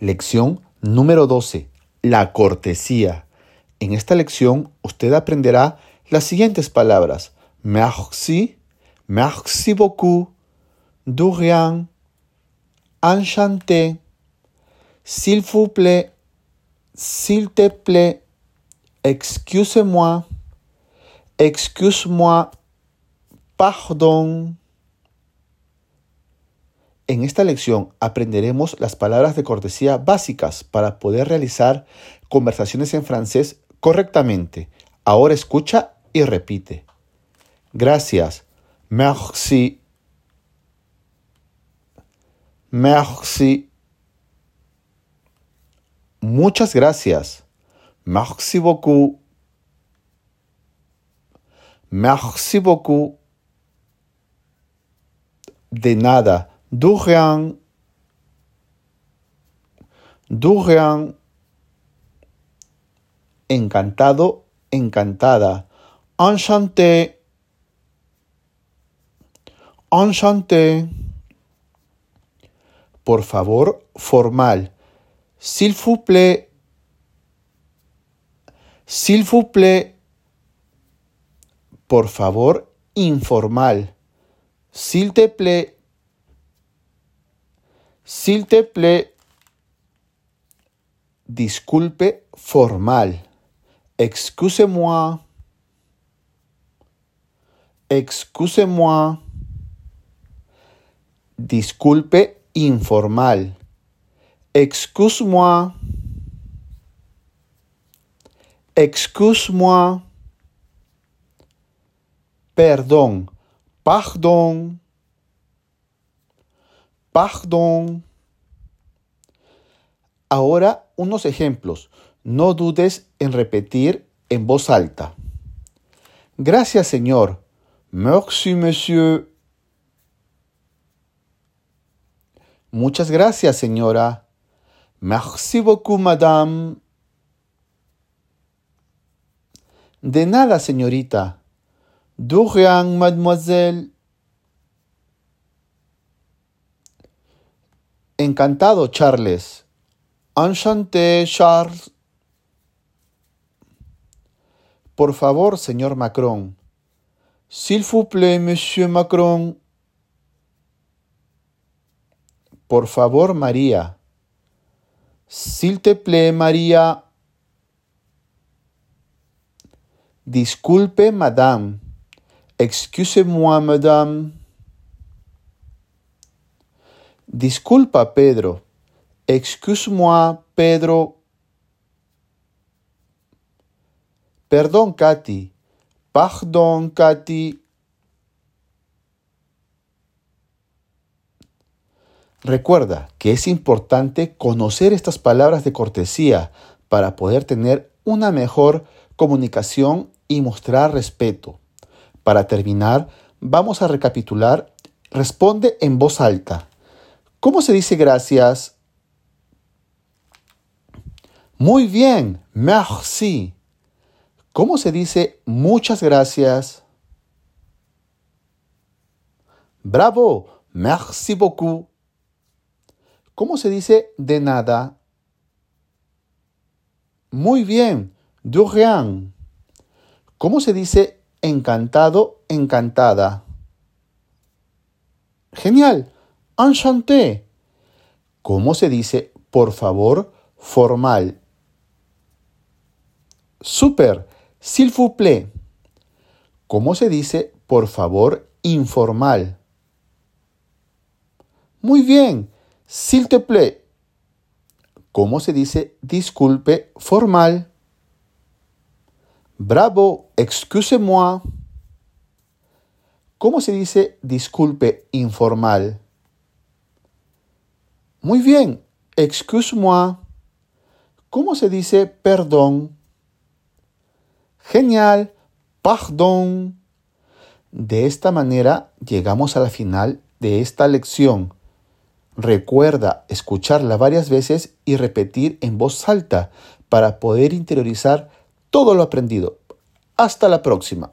Lección número 12. La cortesía. En esta lección usted aprenderá las siguientes palabras. Merci, merci beaucoup, de rien, enchanté, s'il vous plaît, s'il te plaît, excuse-moi, excuse-moi, pardon. En esta lección aprenderemos las palabras de cortesía básicas para poder realizar conversaciones en francés correctamente. Ahora escucha y repite. Gracias. Merci. Merci. Muchas gracias. Merci beaucoup. Merci beaucoup. De nada. Durian, Durian, encantado, encantada, enchanté, enchanté, por favor, formal, s'il vous s'il vous por favor, informal, s'il te S'il te plaît, disculpe formal. Excusez-moi. Excusez-moi. Disculpe informal. Excuse-moi. Excuse-moi. Perdón. Pardon. Pardon. Ahora unos ejemplos. No dudes en repetir en voz alta. Gracias, señor. Merci, monsieur. Muchas gracias, señora. Merci beaucoup, madame. De nada, señorita. De rien, mademoiselle. Encantado, Charles. Enchanté, Charles. Por favor, señor Macron. S'il vous plaît, monsieur Macron. Por favor, María. S'il te plaît, María. Disculpe, madame. Excusez-moi, madame. Disculpa, Pedro. Excuse-moi, Pedro. Perdón, Katy. Pardon, Katy. Recuerda que es importante conocer estas palabras de cortesía para poder tener una mejor comunicación y mostrar respeto. Para terminar, vamos a recapitular. Responde en voz alta. ¿Cómo se dice gracias? Muy bien, merci. ¿Cómo se dice muchas gracias? Bravo, merci beaucoup. ¿Cómo se dice de nada? Muy bien, de rien. ¿Cómo se dice encantado, encantada? Genial. Enchanté. ¿Cómo se dice por favor formal? Super. S'il vous plaît. ¿Cómo se dice por favor informal? Muy bien. S'il te plaît. ¿Cómo se dice disculpe formal? Bravo, excusez-moi. ¿Cómo se dice disculpe informal? Muy bien, excuse-moi. ¿Cómo se dice perdón? Genial, pardon. De esta manera llegamos a la final de esta lección. Recuerda escucharla varias veces y repetir en voz alta para poder interiorizar todo lo aprendido. Hasta la próxima.